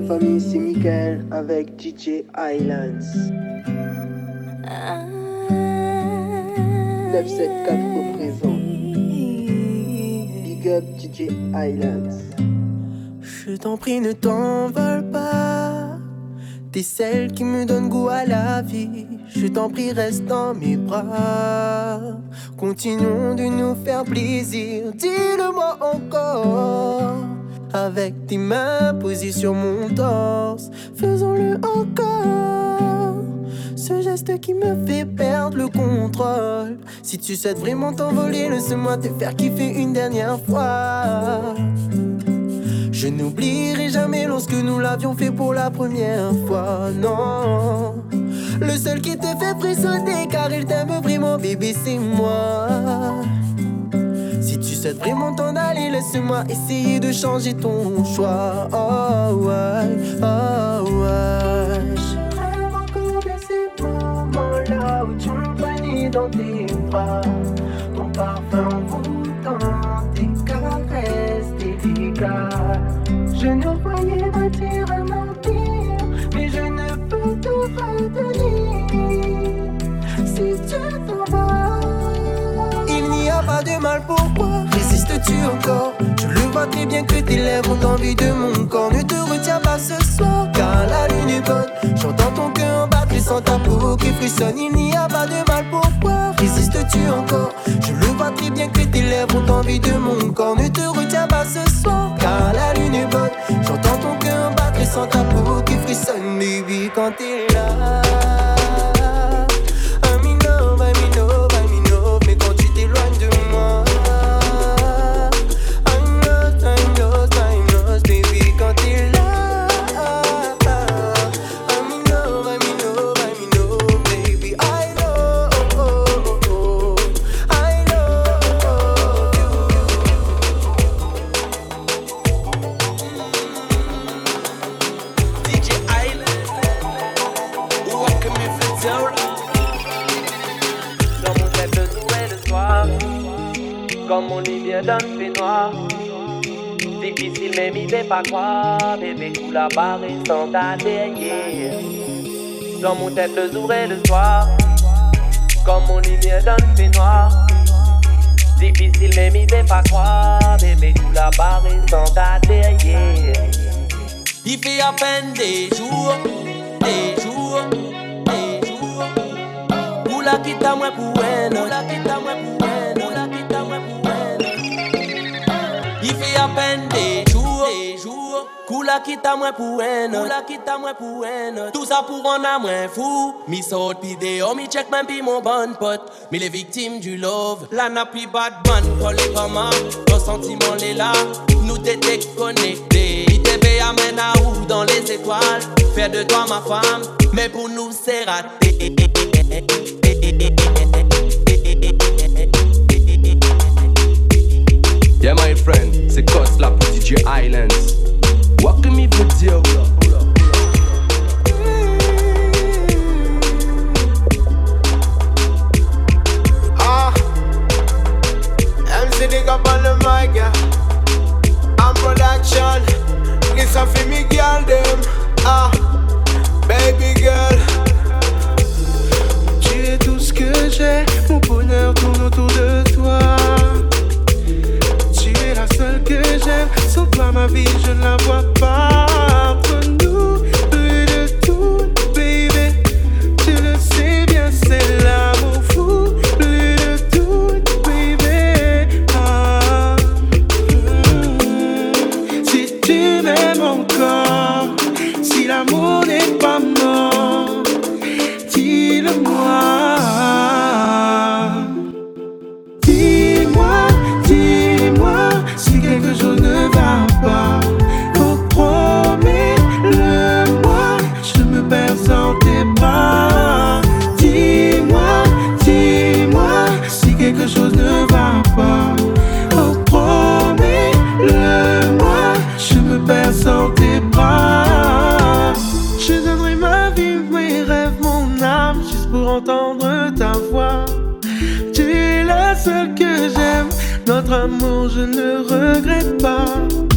la famille, c'est Michael avec DJ Islands. 974 représente. Big up DJ Islands. Je t'en prie, ne t'envole pas. T'es celle qui me donne goût à la vie. Je t'en prie, reste dans mes bras. Continuons de nous faire plaisir. Dis-le-moi encore. Avec tes mains posées sur mon torse, faisons-le encore. Ce geste qui me fait perdre le contrôle. Si tu souhaites vraiment t'envoler, laisse-moi te faire kiffer une dernière fois. Je n'oublierai jamais lorsque nous l'avions fait pour la première fois, non. Le seul qui te fait frissonner car il t'aime vraiment, bébé, c'est moi. Souhaites vraiment t'en aller, laisse-moi essayer de changer ton choix. Oh ouais, oh ouais. J'aimerais encore ces moments-là où tu me prenais dans tes bras. Ton parfum envoûtant, tes caresses délicates. Je ne voyais pas un mentir, mais je ne peux tout retenir. Si tu t'en vas, il n'y a pas de mal pourquoi résistes-tu encore Je le vois très bien que tes lèvres ont envie de mon corps. Ne te retiens pas ce soir, car la lune est bonne. J'entends ton cœur battre et sans ta peau qui frissonne. Il n'y a pas de mal pourquoi résistes-tu encore Je le vois très bien que tes lèvres ont envie de mon corps. Ne te retiens pas ce soir, car la lune est bonne. J'entends ton cœur battre et sans ta peau qui frissonne, baby, quand t'es là. Bébé tout la barre et sans ta derrière Dans mon tête le jour et le soir Comme mon lumière dans le fait noir. Difficile mais m'y fait pas croire. Bébé tout la barre et sans ta derrière Il fait à peine des jours, des jours, des jours. Pour la quitte à moi pour elle, pour la quitte à moi pour elle, pour la quitte à moi pour elle. Il fait à peine la quitte à moi pour elle, pour la quitte à moi pour elle. Tout ça pour en a moins fou. Mi saute pi dehors, mi check même pi mon bon pote. Mi les victimes du love. La n'a plus bad man, pour les commandes. Ton sentiment est là, nous t'es déconnectés. ITB amène à où dans les étoiles? Faire de toi ma femme, mais pour nous c'est raté. Yeah, my friend, c'est Cosla pour DJ Islands. Welcome me Dio. Ah, MC up on the mic, yeah. I'm production. For me, girl, them. Ah, baby girl. Je ne regrette pas.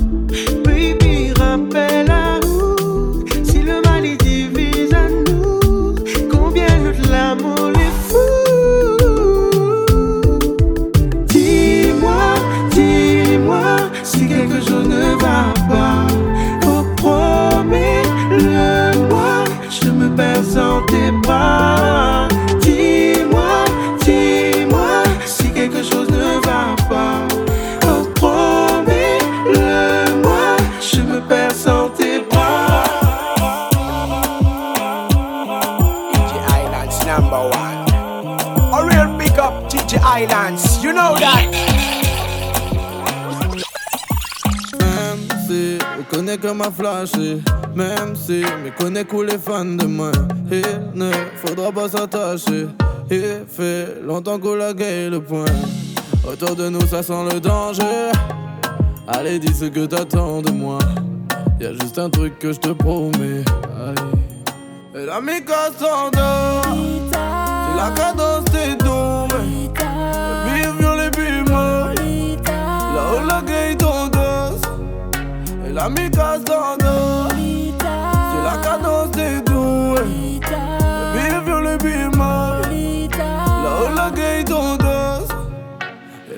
Connaît que les fans de moi. Il ne faudra pas s'attacher. Il fait longtemps qu'on la le point. Autour de nous ça sent le danger. Allez dis ce que t'attends de moi. Y'a juste un truc que je te promets. Allez. Et la mica s'endort C'est la cadence des tombes Vive les bimos Là où la Et la mica s'endort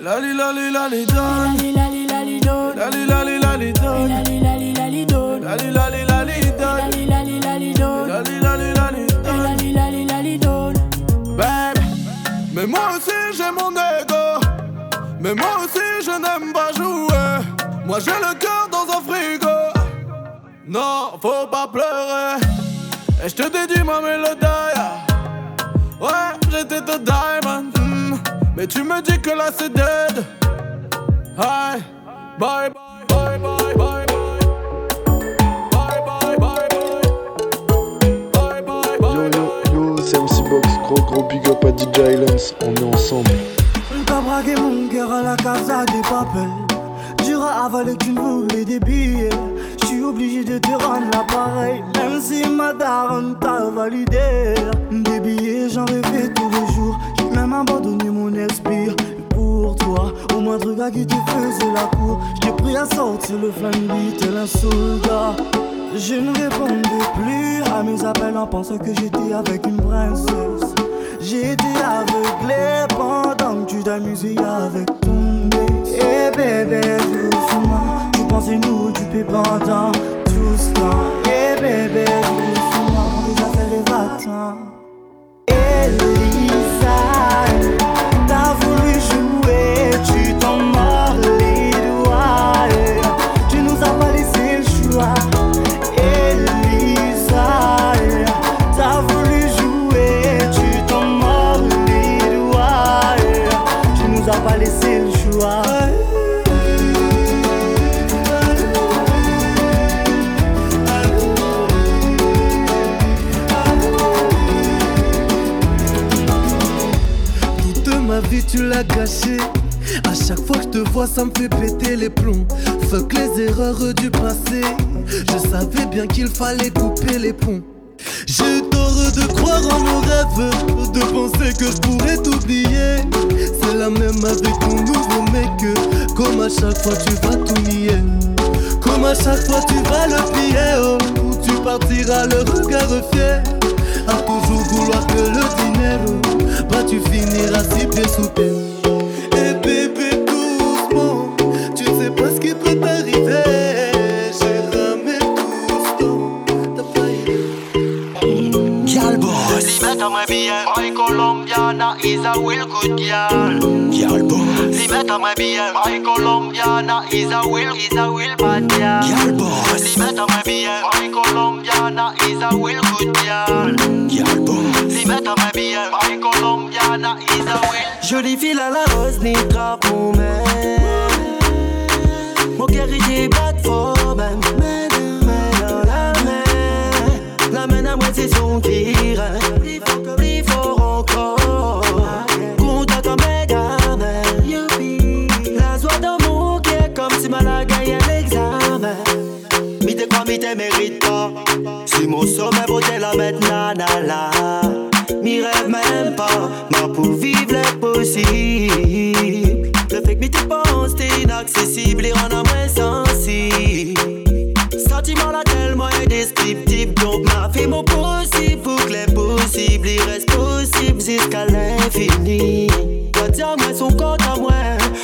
Et la li la li la li donne La li la li la li donne La li la li la li donne La li la li la li donne La li la li la li donne Babe, mais moi aussi j'ai mon ego. Mais moi aussi je n'aime pas jouer. Moi j'ai le cœur dans un frigo. Non, faut pas pleurer. Et je te dédie ma mélodie Ouais, j'étais de diamond. Mais tu me dis que là c'est dead Hi, bye bye bye bye bye Bye bye bye bye Bye bye Yo yo yo, c'est MC Box, gros gros big up à DJ Islands, on est ensemble. T'as braqué mon cœur à la casa des papels. Jura avaler qu'une voulais des billets. J'suis obligé de te rendre l'appareil. Même si ma daronne t'a validé. Des billets, j'en rêvais tous les jours. J'ai même abandonné mon esprit. Pour toi, au moindre gars qui te faisait la cour. J't'ai pris à sortir le flingue, tel un soldat. Je ne répondais plus à mes appels en pensant que j'étais avec une princesse. J'ai été aveuglé pendant que tu t'amusais avec ton ex. Et bébé, doucement, tu pensais nous tout ce chaque fois que je te vois ça me fait péter les plombs. Fuck les erreurs du passé. Je savais bien qu'il fallait couper les ponts. J'ai tort de croire en nos rêves De penser que je pourrais t'oublier. C'est la même avec ton nouveau mec. Comme à chaque fois tu vas tout nier. Comme à chaque fois tu vas le piller. Oh, Tu partiras le regard fier. À toujours vouloir que le dinero Bah tu finiras six pieds sous terre boss Limeta mwen bien My Colombiana is a real good girl. Girl boss Limeta mwen bien My Colombiana is a real is a real bad girl. Girl boss Limeta mwen bien My Colombiana is a real good girl. Girl boss Limeta mwen bien My Colombiana is a real Jolie fille à la rose, ni trappe mon mec. Mon cœur il bat fort, ben. Le fait que pense, t'es inaccessible, et rend à moins sensible. Indescriptible, donc m'a fait mon possible pour que l'impossible il reste possible jusqu'à l'infini. Va dire moi son compte à moi,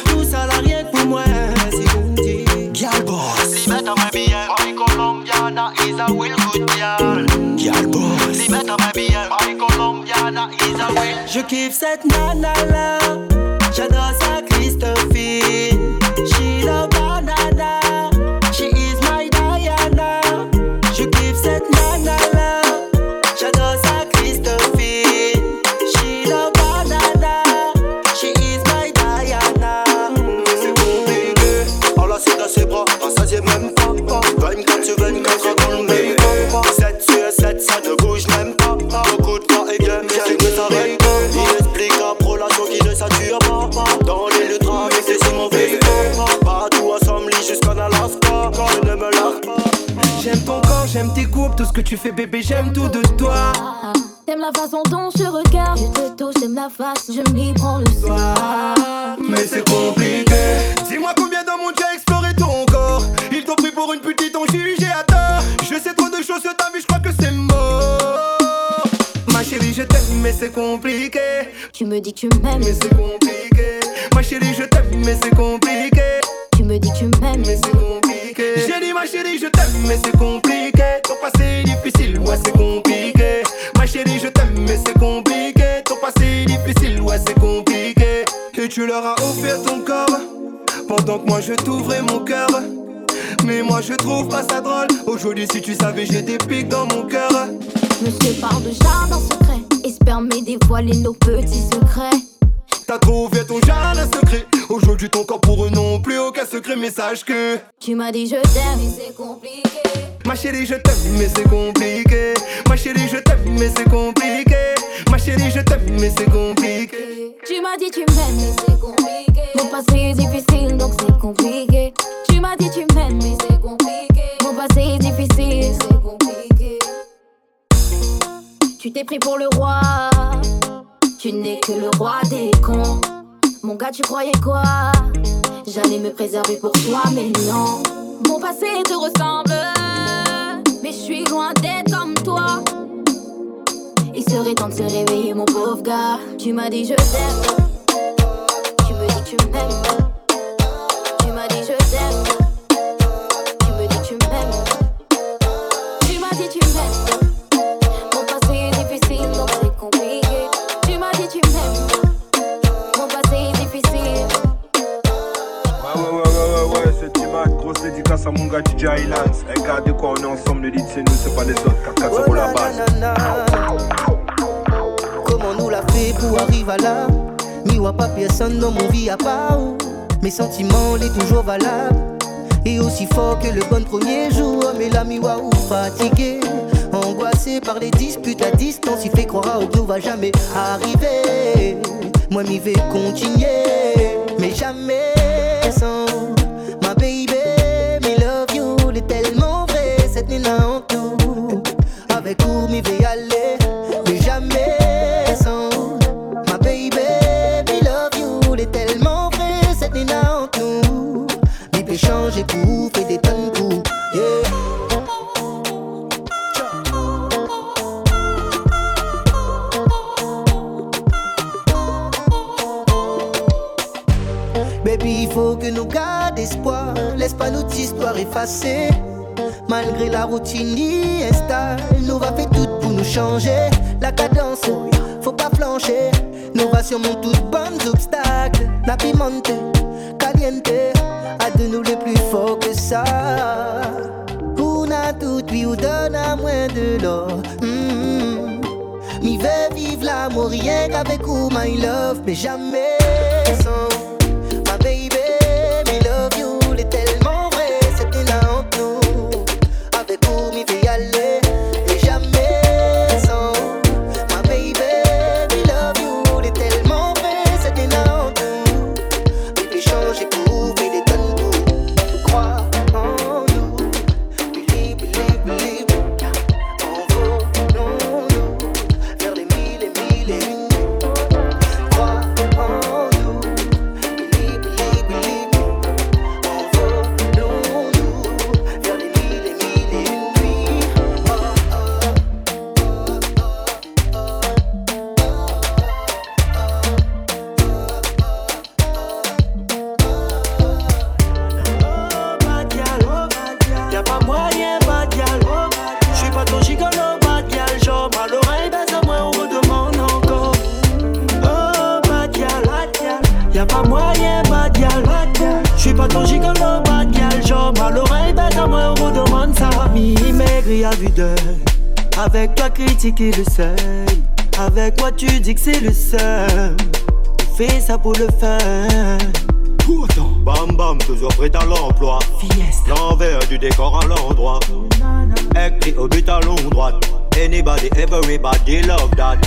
tout ça là rien que pour moi, si vous me dites. Girl boss. Limeta mwen bien My Colombiana is a real good girl Girl boss Limeta mwen bien My Colombiana is a real Je kiffe cette nana là bébé, j'aime tout de toi. T'aimes la façon dont je regarde, je te touche, t'aimes la face, je m'y prends le soir. Mais c'est compliqué. Dis-moi combien dans mon j'ai exploré ton corps. Ils t'ont pris pour une petite, t'ont jugé à tort. Je sais trop de choses sur ta vie, je crois que c'est mort. Ma chérie, je t'aime, mais c'est compliqué. Tu me dis que tu m'aimes, mais c'est compliqué. Ma chérie, je t'aime, mais c'est compliqué. Tu me dis que tu m'aimes, mais c'est compliqué. J'ai dit, ma chérie, je t'aime, mais c'est compliqué. C'est compliqué. Ma chérie, je t'aime, mais c'est compliqué. Ton passé est difficile, ouais, c'est compliqué. Et tu leur as offert ton corps. Pendant que moi je t'ouvrais mon cœur. Mais moi je trouve pas ça drôle. Aujourd'hui, si tu savais, j'ai des pics dans mon cœur. Monsieur parle de jardin secret. Espère me dévoiler nos petits secrets. T'as trouvé ton jardin secret. Aujourd'hui, ton corps pour eux non plus aucun secret. Message que tu m'as dit je t'aime, mais c'est compliqué. Ma chérie, je t'aime, mais c'est compliqué. Ma chérie, je t'aime, mais c'est compliqué. Ma chérie, je t'aime, mais c'est compliqué. Tu m'as dit tu m'aimes, mais c'est compliqué. Mon passé est difficile, donc c'est compliqué. Tu m'as dit tu m'aimes, mais c'est compliqué. Mon passé est difficile, c'est compliqué. Tu t'es pris pour le roi. Tu n'es que le roi des cons. Mon gars, tu croyais quoi? J'allais me préserver pour toi, mais non. Mon passé te ressemble, je suis loin d'être comme toi. Il serait temps de se réveiller, mon pauvre gars. Tu m'as dit je t'aime. Tu me dis tu m'aimes. À mon gars DJ Islands. Regardez quoi, on est ensemble, le lead c'est nous, c'est pas les autres, c'est pour la base. Comment nous l'a fait pour arriver à là? Miwa pas personne dans mon vie à part Mes sentiments, les toujours valables. Et aussi fort que le bon premier jour Mais la miwa ou fatigué. Angoissé par les disputes à distance Il fait croire que nous va jamais arriver. Moi m'y vais continuer Mais jamais sans faire des tonnes Baby, il faut que nous gardions espoir. Laisse pas notre histoire effacer. Malgré la routine y installe, nous va faire tout pour nous changer. La cadence, faut pas flancher. Nous va toutes bonnes obstacles. La pimente, caliente, de nous les plus forts que ça. On a tout, puis on donne à moins de l'or. Mm. Mi vais vivre l'amour rien qu'avec vous, my love, mais jamais sans critiquer le seuil. Avec toi, tu dis que c'est le seul. Fais ça pour le fun. Bam bam, toujours prêt à l'emploi. L'envers du décor à l'endroit. Écrit au but à longue droite. Anybody, everybody love that.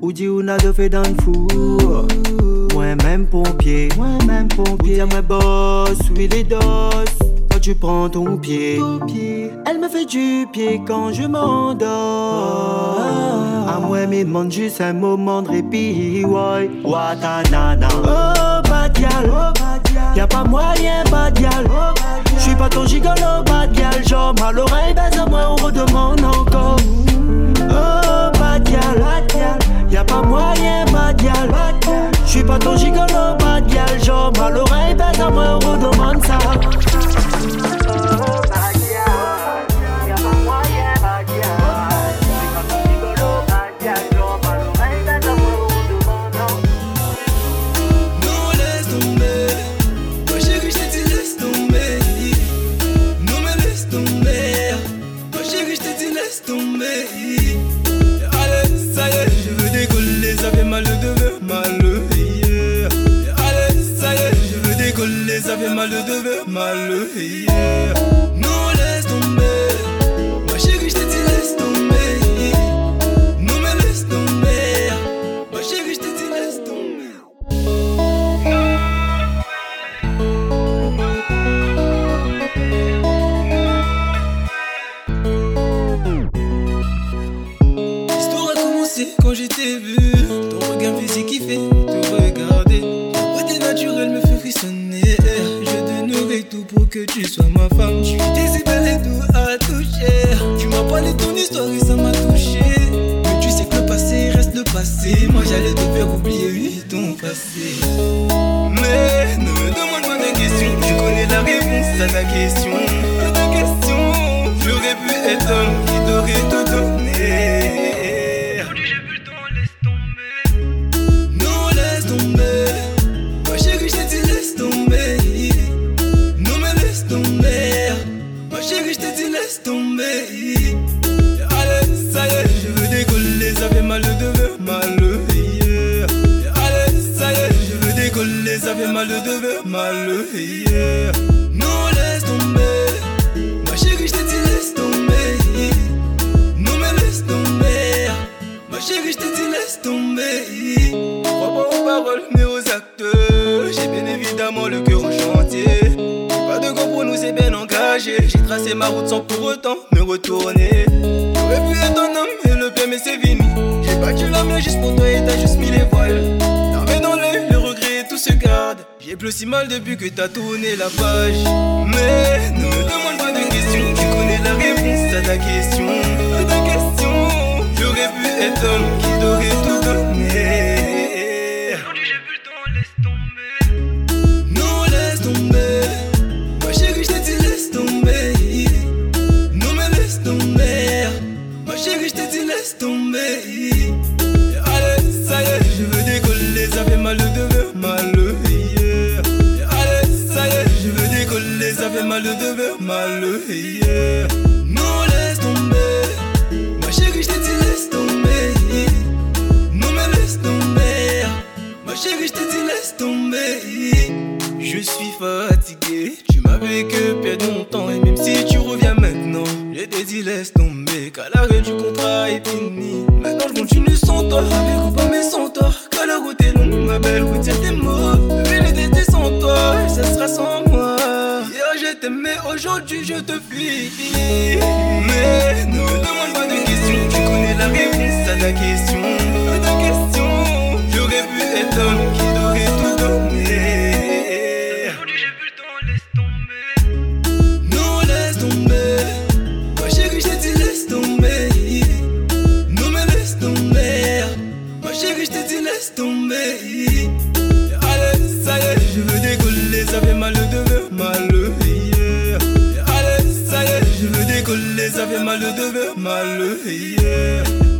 Ou dit ou n'a de fait dans le four Moi même pompier Moi même pompier Ou moi boss, oui les dos tu prends ton pied. Elle me fait du pied quand je m'endors. À moi, me demande juste un moment de répit. Ouais, Watanana. Oh, bad gal. Y'a pas moyen, bad gal. J'suis pas ton gigolo, bad gal. Genre, mal l'oreille, baise à moi, on redemande encore. Oh, Non, laisse tu sois ma femme. Tu es si belle et tout à toucher. Tu m'as parlé de ton histoire et ça m'a touché. Mais tu sais que le passé reste le passé. Moi j'allais te faire oublier oui, ton passé. Mais ne me demande pas de questions. Tu connais la réponse à ta question. Ma route sans pour autant me retourner. J'aurais pu être un homme et le bien, mais c'est fini. J'ai battu la main juste pour toi et t'as juste mis les voiles. L'armée dans l'œil, le regret, tout se garde. J'ai plus si mal depuis que t'as tourné la page. Mais ne me demande pas de questions. Tu connais la réponse à ta question. Ta question. J'aurais pu être homme qui t'aurait tout donné. Ou pas, mais sans toi. Car la route est longue, ma belle. Mots. Je vais les tester sans toi. Et ça sera sans moi. Hier, je t'aimais. Aujourd'hui, je te fuis. Mais ne me demande pas de questions. Tu connais la réponse à ta question. À ta question. J'aurais pu être fait mal de veux mal. yeah.